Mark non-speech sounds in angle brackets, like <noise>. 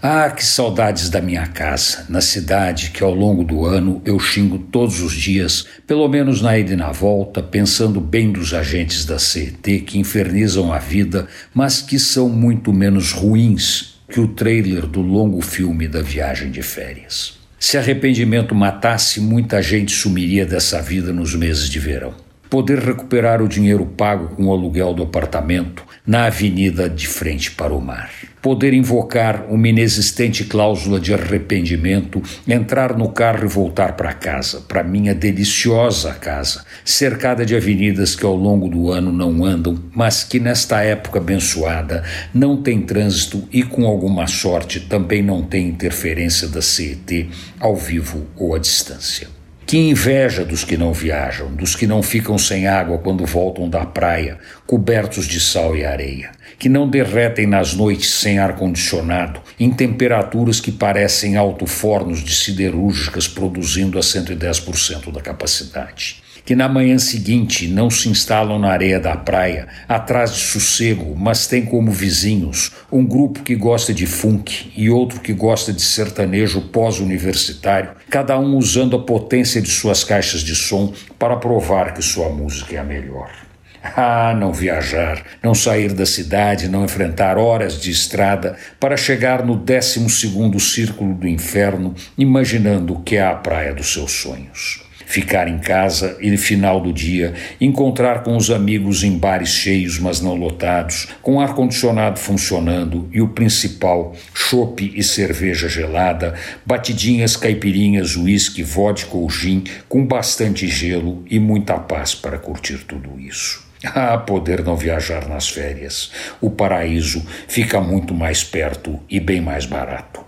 Ah, que saudades da minha casa, na cidade que ao longo do ano eu xingo todos os dias, pelo menos na ida e na volta, pensando bem dos agentes da CET que infernizam a vida, mas que são muito menos ruins que o trailer do longo filme da viagem de férias. Se arrependimento matasse, muita gente sumiria dessa vida nos meses de verão poder recuperar o dinheiro pago com o aluguel do apartamento na avenida de frente para o mar. Poder invocar uma inexistente cláusula de arrependimento, entrar no carro e voltar para casa, para minha deliciosa casa, cercada de avenidas que ao longo do ano não andam, mas que nesta época abençoada não tem trânsito e com alguma sorte também não tem interferência da CET ao vivo ou à distância. Que inveja dos que não viajam, dos que não ficam sem água quando voltam da praia, cobertos de sal e areia, que não derretem nas noites sem ar-condicionado, em temperaturas que parecem alto-fornos de siderúrgicas produzindo a 110% da capacidade que na manhã seguinte não se instalam na areia da praia, atrás de sossego, mas têm como vizinhos um grupo que gosta de funk e outro que gosta de sertanejo pós-universitário, cada um usando a potência de suas caixas de som para provar que sua música é a melhor. Ah, não viajar, não sair da cidade, não enfrentar horas de estrada para chegar no décimo segundo círculo do inferno, imaginando que é a praia dos seus sonhos ficar em casa e no final do dia encontrar com os amigos em bares cheios, mas não lotados, com ar-condicionado funcionando e o principal, chope e cerveja gelada, batidinhas, caipirinhas, uísque, vodka ou gin, com bastante gelo e muita paz para curtir tudo isso. <laughs> Ah, poder não viajar nas férias. O paraíso fica muito mais perto e bem mais barato.